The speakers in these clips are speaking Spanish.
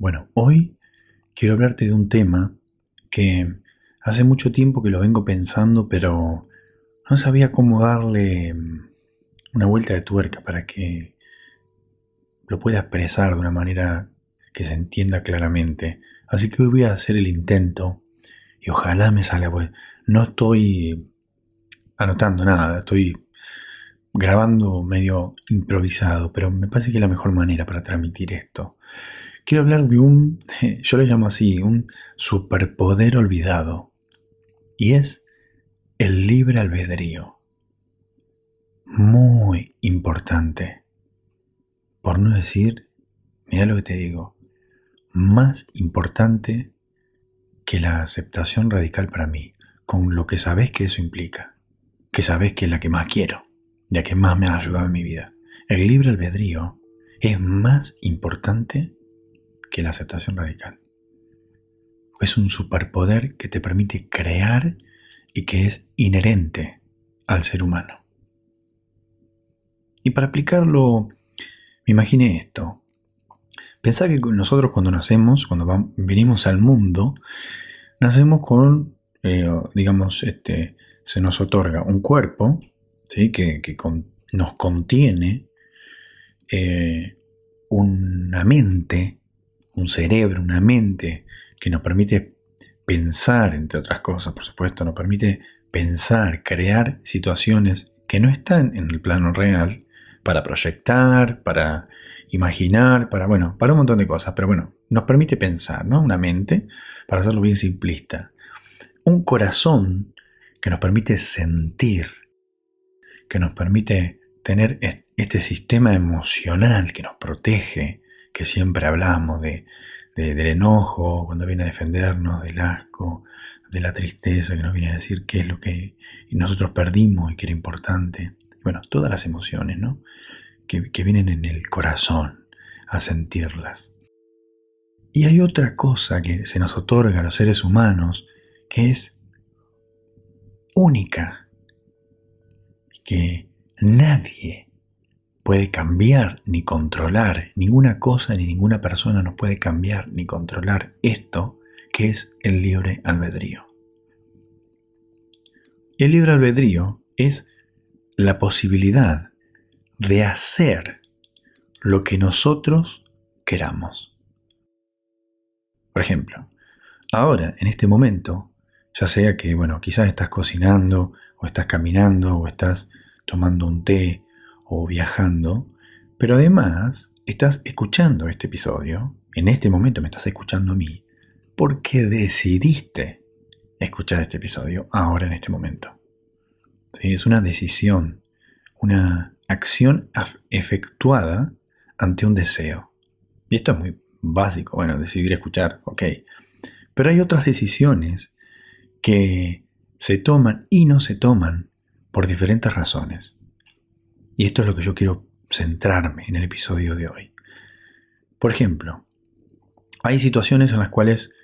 Bueno, hoy quiero hablarte de un tema que hace mucho tiempo que lo vengo pensando, pero no sabía cómo darle una vuelta de tuerca para que lo pueda expresar de una manera que se entienda claramente. Así que hoy voy a hacer el intento y ojalá me salga, pues no estoy anotando nada, estoy grabando medio improvisado, pero me parece que es la mejor manera para transmitir esto. Quiero hablar de un, yo lo llamo así, un superpoder olvidado, y es el libre albedrío. Muy importante. Por no decir, mira lo que te digo, más importante que la aceptación radical para mí, con lo que sabes que eso implica, que sabes que es la que más quiero, ya que más me ha ayudado en mi vida. El libre albedrío es más importante que la aceptación radical. Es un superpoder que te permite crear y que es inherente al ser humano. Y para aplicarlo, me imaginé esto. Pensá que nosotros cuando nacemos, cuando venimos al mundo, nacemos con, eh, digamos, este, se nos otorga un cuerpo ¿sí? que, nos contiene eh, una mente, un cerebro, una mente que nos permite pensar, entre otras cosas, por supuesto, nos permite pensar, crear situaciones que no están en el plano real, para proyectar, para imaginar, para, bueno, para un montón de cosas, pero bueno, nos permite pensar, ¿no? Una mente, para hacerlo bien simplista. Un corazón que nos permite sentir, que nos permite tener este sistema emocional que nos protege, que siempre hablamos de, del enojo, cuando viene a defendernos, del asco, de la tristeza, que nos viene a decir qué es lo que nosotros perdimos y que era importante. Bueno, todas las emociones, ¿no? Que, que vienen en el corazón a sentirlas. Y hay otra cosa que se nos otorga a los seres humanos que es única que nadie puede cambiar ni controlar, ninguna cosa ni ninguna persona nos puede cambiar ni controlar esto que es el libre albedrío. El libre albedrío es la posibilidad de hacer lo que nosotros queramos. Por ejemplo, ahora, en este momento, ya sea que, bueno, quizás estás cocinando, o estás caminando, o estás tomando un té, o viajando, pero además estás escuchando este episodio, en este momento me estás escuchando a mí, porque decidiste escuchar este episodio ahora en este momento. Es una decisión, una acción efectuada ante un deseo. Y esto es muy básico, bueno, decidir escuchar, ok. Pero hay otras decisiones que se toman y no se toman por diferentes razones. Y esto es lo que yo quiero centrarme en el episodio de hoy. Por ejemplo, hay situaciones en las cuales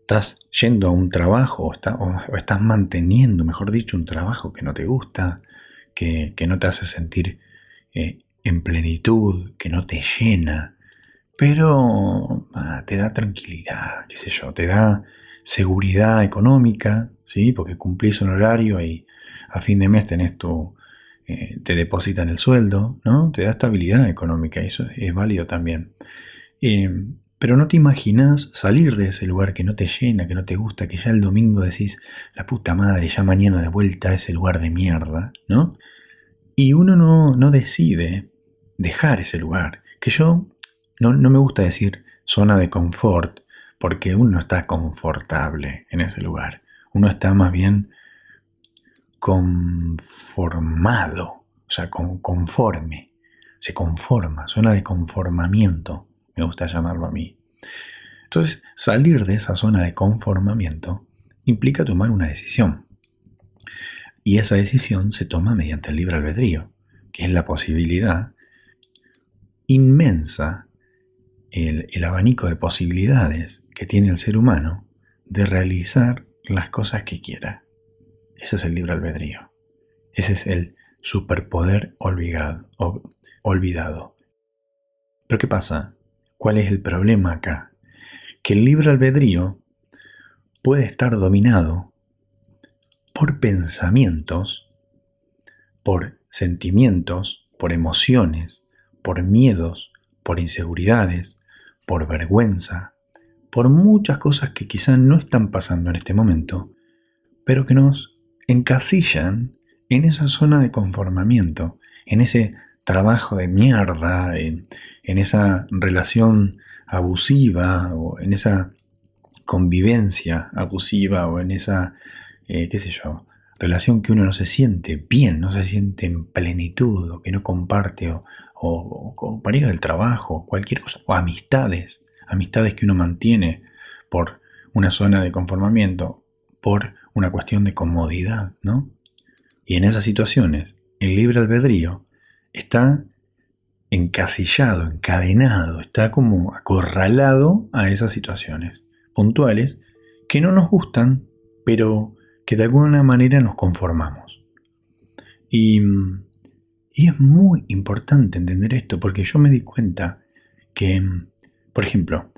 estás yendo a un trabajo o, estás manteniendo, mejor dicho, un trabajo que no te gusta, que, no te hace sentir eh, en plenitud, que no te llena, pero ah, te da tranquilidad, qué sé yo, te da seguridad económica, ¿sí? porque cumplís un horario y a fin de mes tenés tu, eh, te depositan el sueldo, ¿no? te da estabilidad económica, eso es válido también. Eh, pero no te imaginas salir de ese lugar que no te llena, que no te gusta, que ya el domingo decís, la puta madre, ya mañana de vuelta a ese lugar de mierda, ¿no? Y uno no, decide dejar ese lugar. Que yo no, no me gusta decir zona de confort, porque uno no está confortable en ese lugar. Uno está más bien conformado, o sea, conforme. Se conforma, zona de conformamiento me gusta llamarlo a mí. Entonces, salir de esa zona de conformamiento implica tomar una decisión. Y esa decisión se toma mediante el libre albedrío, que es la posibilidad inmensa, el, el abanico de posibilidades que tiene el ser humano de realizar las cosas que quiera. Ese es el libre albedrío. Ese es el superpoder olvidado. olvidado. Pero ¿qué pasa? ¿Cuál es el problema acá? que el libre albedrío puede estar dominado por pensamientos, por sentimientos, por emociones, por miedos, por inseguridades, por vergüenza, por muchas cosas que quizá no están pasando en este momento, pero que nos encasillan en esa zona de conformamiento, en ese trabajo de mierda, en, esa relación abusiva o en esa convivencia abusiva o en esa, eh, qué sé yo, relación que uno no se siente bien, no se siente en plenitud o que no comparte o, o, compañeros del trabajo, cualquier cosa, o amistades, amistades que uno mantiene por una zona de conformamiento, por una cuestión de comodidad, ¿no? Y en esas situaciones, el libre albedrío está encasillado, encadenado, está como acorralado a esas situaciones puntuales que no nos gustan, pero que de alguna manera nos conformamos. Y y es muy importante entender esto porque yo me di cuenta que, por ejemplo,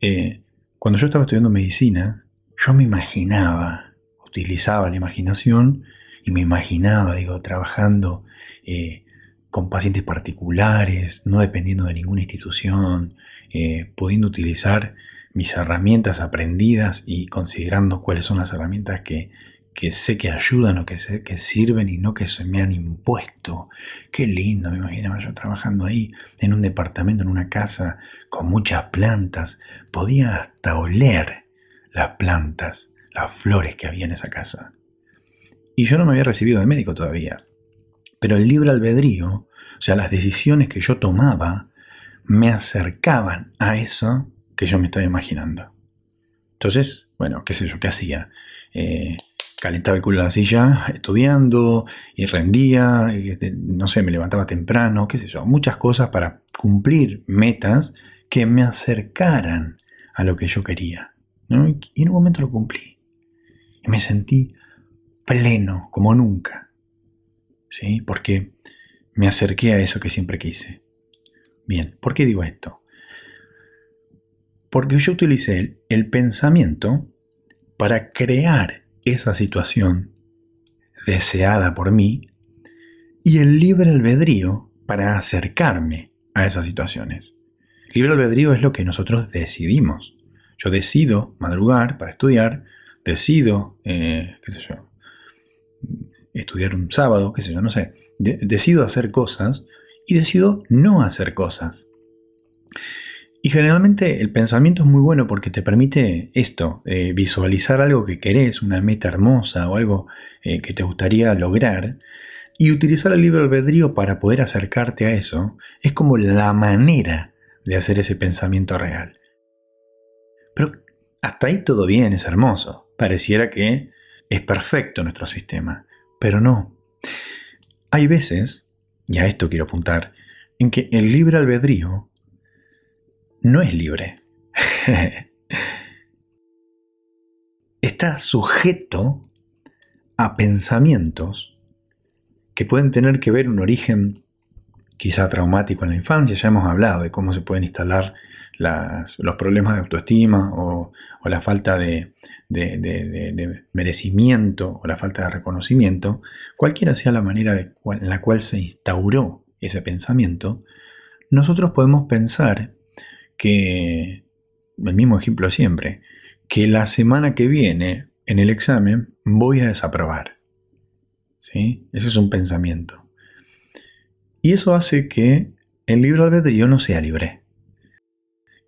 eh, cuando yo estaba estudiando medicina, yo me imaginaba, utilizaba la imaginación y me imaginaba, digo, trabajando eh, con pacientes particulares, no dependiendo de ninguna institución, eh, pudiendo utilizar mis herramientas aprendidas y considerando cuáles son las herramientas que, que sé que ayudan o que sé que sirven y no que se me han impuesto. Qué lindo, me imaginaba yo trabajando ahí en un departamento, en una casa con muchas plantas. Podía hasta oler las plantas, las flores que había en esa casa. Y yo no me había recibido de médico todavía. Pero el libre albedrío, o sea, las decisiones que yo tomaba, me acercaban a eso que yo me estaba imaginando. Entonces, bueno, qué sé yo, ¿qué hacía? Eh, calentaba el culo en la silla estudiando y rendía, este, no sé, me levantaba temprano, qué sé yo, muchas cosas para cumplir metas que me acercaran a lo que yo quería. Y en un momento lo cumplí. Me sentí pleno, como nunca. ¿Sí? Porque me acerqué a eso que siempre quise. Bien, ¿por qué digo esto? Porque yo utilicé el pensamiento para crear esa situación deseada por mí y el libre albedrío para acercarme a esas situaciones. Libre albedrío es lo que nosotros decidimos. Yo decido madrugar para estudiar, decido, eh, estudiar un sábado, qué sé yo, no sé. decido hacer cosas y decido no hacer cosas. Y generalmente el pensamiento es muy bueno porque te permite esto, eh, visualizar algo que querés, una meta hermosa o algo eh, que te gustaría lograr, y utilizar el libre albedrío para poder acercarte a eso es como la manera de hacer ese pensamiento real. Pero hasta ahí todo bien, es hermoso. Pareciera que es perfecto nuestro sistema, pero no. Hay veces, y a esto quiero apuntar, en que el libre albedrío no es libre. Está sujeto a pensamientos que pueden tener que ver un origen quizá traumático en la infancia. Ya hemos hablado de cómo se pueden instalar los problemas de autoestima o, la falta de, merecimiento o la falta de reconocimiento. Cualquiera sea la manera en la cual se instauró ese pensamiento, nosotros podemos pensar que, el mismo ejemplo siempre, que la semana que viene en el examen voy a desaprobar. ¿Sí? Eso es un pensamiento. Y eso hace que el libre albedrío no sea libre.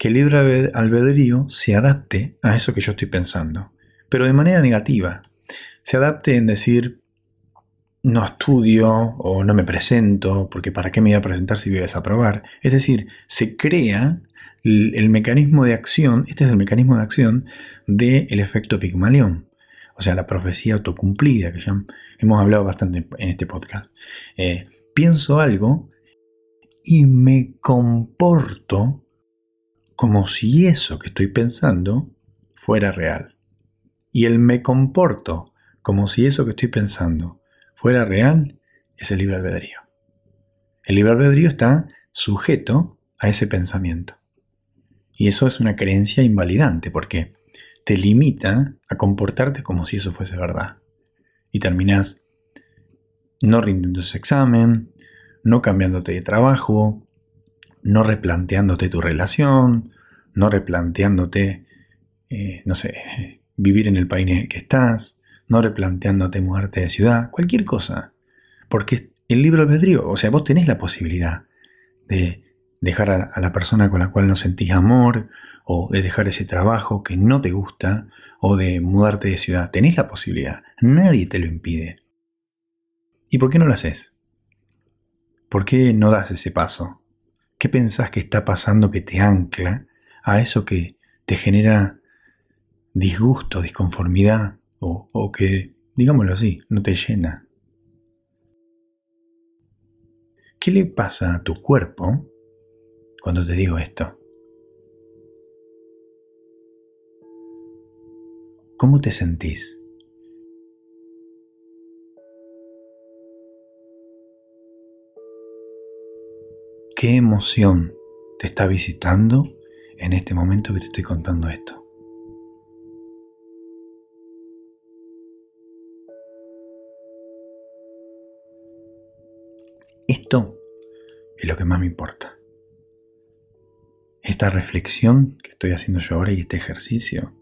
Que el libre albedrío se adapte a eso que yo estoy pensando, pero de manera negativa. Se adapte en decir, no estudio o no me presento, porque ¿para qué me voy a presentar si voy a desaprobar? Es decir, se crea el, mecanismo de acción, este es el mecanismo de acción del efecto Pigmalión, o sea, la profecía autocumplida, que ya hemos hablado bastante en este podcast. Eh, pienso algo y me comporto como si eso que estoy pensando fuera real. Y el me comporto como si eso que estoy pensando fuera real es el libre albedrío. El libre albedrío está sujeto a ese pensamiento. Y eso es una creencia invalidante porque te limita a comportarte como si eso fuese verdad. Y terminas no rindiendo ese examen, no cambiándote de trabajo, no replanteándote tu relación, no replanteándote, eh, no sé, vivir en el país en el que estás, no replanteándote mudarte de ciudad, cualquier cosa. Porque el libro albedrío, o sea, vos tenés la posibilidad de dejar a, la persona con la cual no sentís amor, o de dejar ese trabajo que no te gusta, o de mudarte de ciudad. Tenés la posibilidad, nadie te lo impide. ¿Y por qué no lo haces? ¿Por qué no das ese paso? ¿Qué pensás que está pasando que te ancla a eso que te genera disgusto, disconformidad, o, o que, digámoslo así, no te llena? ¿Qué le pasa a tu cuerpo cuando te digo esto? ¿Cómo te sentís? ¿Qué emoción te está visitando en este momento que te estoy contando esto? Esto es lo que más me importa. Esta reflexión que estoy haciendo yo ahora y este ejercicio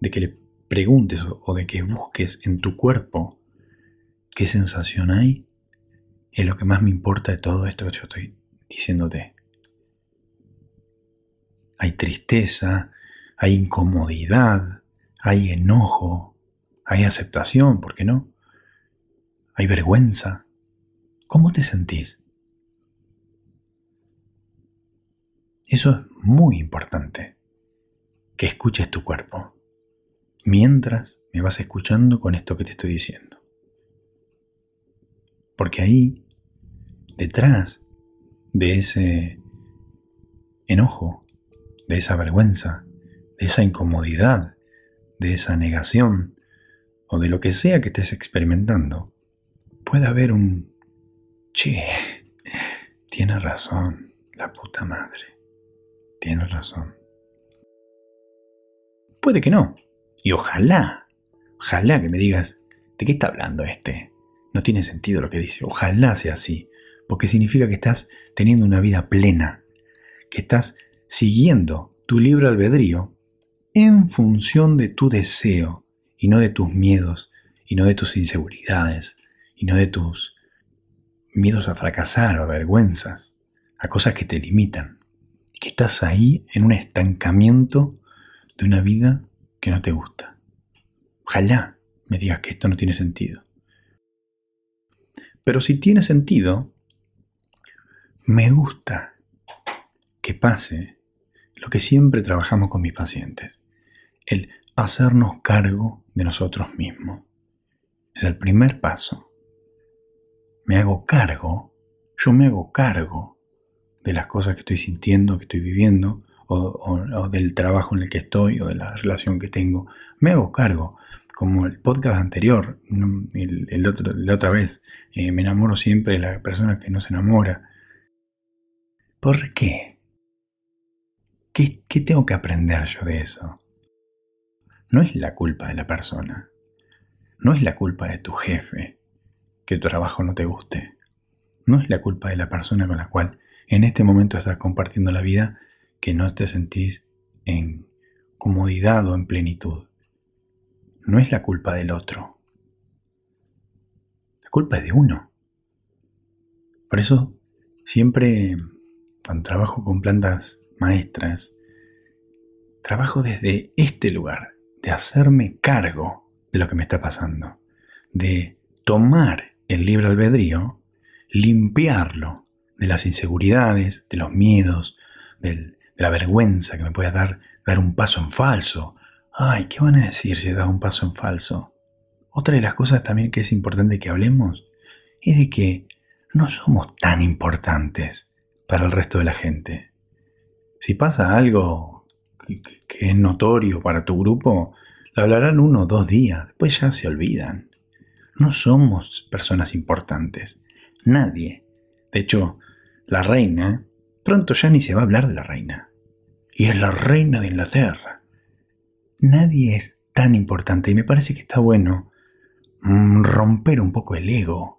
de que le preguntes o de que busques en tu cuerpo qué sensación hay, es lo que más me importa de todo esto que yo estoy diciéndote. Hay tristeza, hay incomodidad, hay enojo, hay aceptación, ¿por qué no? Hay vergüenza, ¿Cómo te sentís? Eso es muy importante, que escuches tu cuerpo, mientras me vas escuchando con esto que te estoy diciendo. Porque ahí, detrás de ese enojo, de esa vergüenza, de esa incomodidad, de esa negación, o de lo que sea que estés experimentando, puede haber un Che, tiene razón, la puta madre. Tiene razón. Puede que no. Y ojalá, ojalá que me digas, ¿de qué está hablando este? No tiene sentido lo que dice. Ojalá sea así, porque significa que estás teniendo una vida plena, que estás siguiendo tu libre albedrío en función de tu deseo y no de tus miedos y no de tus inseguridades y no de tus miedos a fracasar o a vergüenzas, a cosas que te limitan, y que estás ahí en un estancamiento de una vida que no te gusta. Ojalá me digas que esto no tiene sentido. Pero si tiene sentido, me gusta que pase lo que siempre trabajamos con mis pacientes, el hacernos cargo de nosotros mismos. Es el primer paso me hago cargo, yo me hago cargo de las cosas que estoy sintiendo, que estoy viviendo, o, del trabajo en el que estoy, o de la relación que tengo. Me hago cargo. Como el podcast anterior, el, la otra vez, eh, me enamoro siempre de la persona que no se enamora. ¿Por qué? ¿Qué, ¿Qué tengo que aprender yo de eso? No es la culpa de la persona. No es la culpa de tu jefe que tu trabajo no te guste. No es la culpa de la persona con la cual en este momento estás compartiendo la vida que no te sentís en comodidad o en plenitud. No es la culpa del otro. La culpa es de uno. Por eso, siempre cuando trabajo con plantas maestras, trabajo desde este lugar, de hacerme cargo de lo que me está pasando, de tomar el libre albedrío, limpiarlo de las inseguridades, de los miedos, de la vergüenza que me pueda dar dar un paso en falso. Ay, ¿qué van a decir si da un paso en falso? Otra de las cosas también que es importante que hablemos es de que no somos tan importantes para el resto de la gente. Si pasa algo que, es notorio para tu grupo, lo hablarán uno o dos días, después ya se olvidan. No somos personas importantes. Nadie. De hecho, la reina, pronto ya ni se va a hablar de la reina. y es la reina de Inglaterra. Nadie es tan importante y me parece que está bueno mm, romper un poco el ego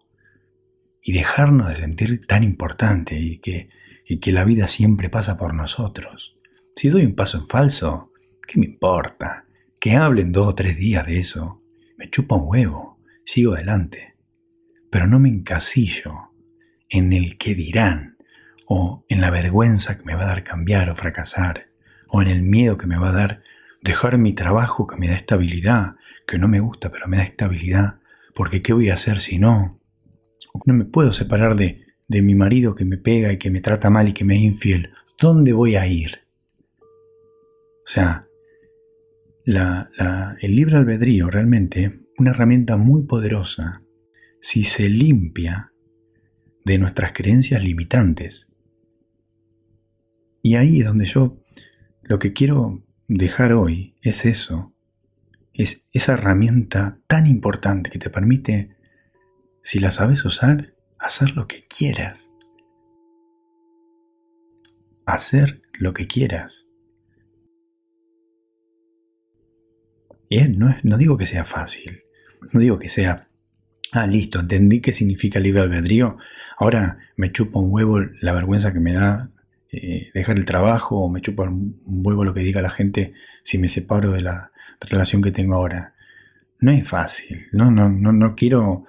y dejarnos de sentir tan importante y que, y que la vida siempre pasa por nosotros. Si doy un paso en falso, ¿qué me importa? Que hablen dos o tres días de eso. Me chupa un huevo, sigo adelante. Pero no me encasillo en el que dirán, o en la vergüenza que me va a dar cambiar o fracasar, o en el miedo que me va a dar dejar mi trabajo que me da estabilidad, que no me gusta pero me da estabilidad, porque ¿qué voy a hacer si no? No me puedo separar de, de mi marido que me pega y que me trata mal y que me es infiel. ¿Dónde voy a ir? O sea, el libre albedrío realmente una herramienta muy poderosa si se limpia de nuestras creencias limitantes. Y ahí es donde yo lo que quiero dejar hoy es eso, es esa herramienta tan importante que te permite, si la sabes usar, hacer lo que quieras. Hacer lo que quieras. Y no, no digo que sea fácil, no digo que sea, ah, listo, entendí qué significa libre albedrío, ahora me chupo un huevo la vergüenza que me da eh, dejar el trabajo o me chupa un huevo lo que diga la gente si me separo de la relación que tengo ahora. No es fácil, no, no, no, no quiero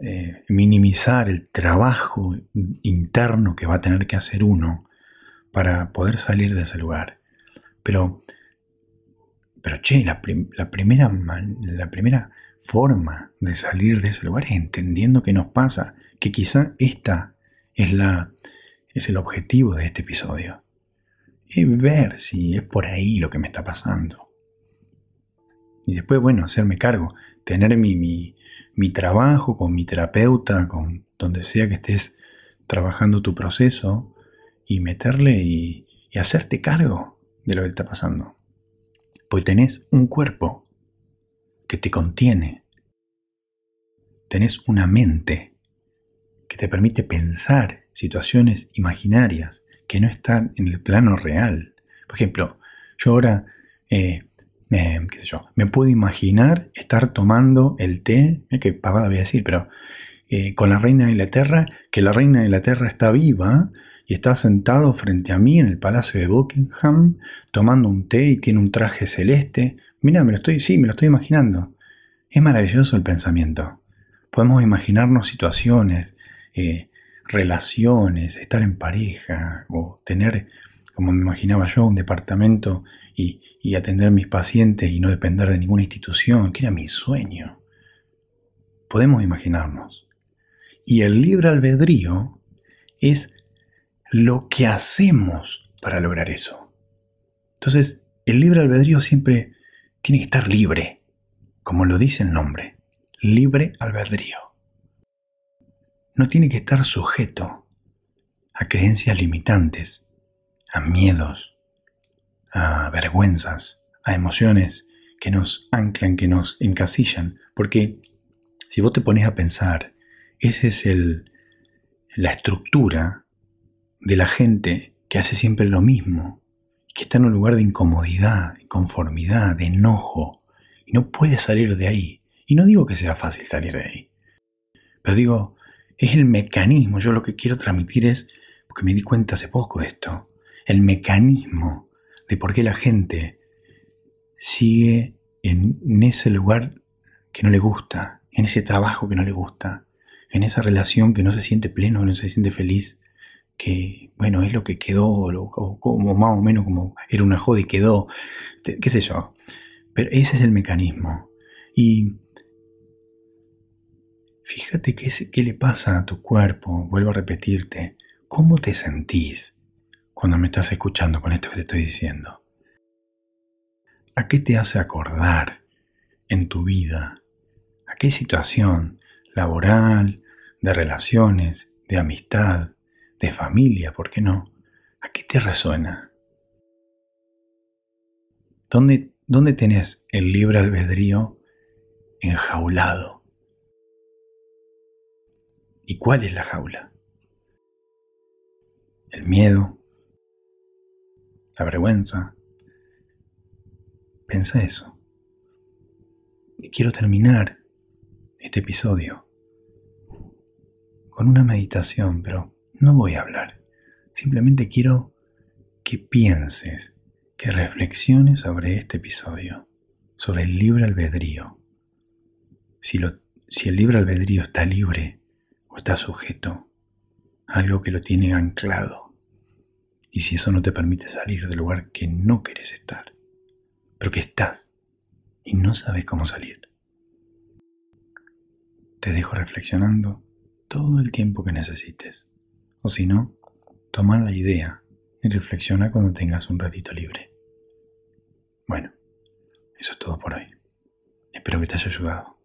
eh, minimizar el trabajo interno que va a tener que hacer uno para poder salir de ese lugar. Pero pero che, la, primera la primera forma de salir de ese lugar es entendiendo qué nos pasa, que quizá esta es, la, es el objetivo de este episodio. Es ver si es por ahí lo que me está pasando. Y después, bueno, hacerme cargo, tener mi, mi, trabajo con mi terapeuta, con donde sea que estés trabajando tu proceso, y meterle y, y hacerte cargo de lo que está pasando pues tenés un cuerpo que te contiene. Tenés una mente que te permite pensar situaciones imaginarias que no están en el plano real. Por ejemplo, yo ahora, eh, yo, me puedo imaginar estar tomando el té, eh, que pavada voy a decir, pero eh, con la reina de Inglaterra, que la reina de Inglaterra está viva y está sentado frente a mí en el palacio de Buckingham tomando un té y tiene un traje celeste. Mira, me lo estoy, sí, me lo estoy imaginando. Es maravilloso el pensamiento. Podemos imaginarnos situaciones, eh, relaciones, estar en pareja o tener, como me imaginaba yo, un departamento y, atender a mis pacientes y no depender de ninguna institución, que era mi sueño. Podemos imaginarnos. Y el libre albedrío es lo que hacemos para lograr eso. Entonces, el libre albedrío siempre tiene que estar libre, como lo dice el nombre, libre albedrío. No tiene que estar sujeto a creencias limitantes, a miedos, a vergüenzas, a emociones que nos anclan, que nos encasillan, porque si vos te pones a pensar, esa es el, la estructura de la gente que hace siempre lo mismo, que está en un lugar de incomodidad, inconformidad, de enojo, y no puede salir de ahí. Y no digo que sea fácil salir de ahí, pero digo, es el mecanismo, yo lo que quiero transmitir es, porque me di cuenta hace poco de esto, el mecanismo de por qué la gente sigue en ese lugar que no le gusta, en ese trabajo que no le gusta, en esa relación que no se siente pleno, que no se siente feliz, que, bueno, es lo que quedó, o como más o menos como era una joda y quedó, qué sé yo. Pero ese es el mecanismo. Y fíjate qué, qué le pasa a tu cuerpo, vuelvo a repetirte, ¿cómo te sentís cuando me estás escuchando con esto que te estoy diciendo? ¿A qué te hace acordar en tu vida? ¿A qué situación laboral, de relaciones, de amistad, de familia, ¿por qué no? ¿A qué te resuena? ¿Dónde, dónde tenés el libre albedrío enjaulado? ¿Y cuál es la jaula? ¿El miedo? La vergüenza. Pensa eso. Y quiero terminar este episodio con una meditación, pero no voy a hablar. Simplemente quiero que pienses, que reflexiones sobre este episodio, sobre el libre albedrío. Si, lo, si el libre albedrío está libre o está sujeto a algo que lo tiene anclado. Y si eso no te permite salir del lugar que no quieres estar, pero que estás y no sabes cómo salir. Te dejo reflexionando todo el tiempo que necesites. O si no, toma la idea y reflexiona cuando tengas un ratito libre. Bueno, eso es todo por hoy. Espero que te haya ayudado.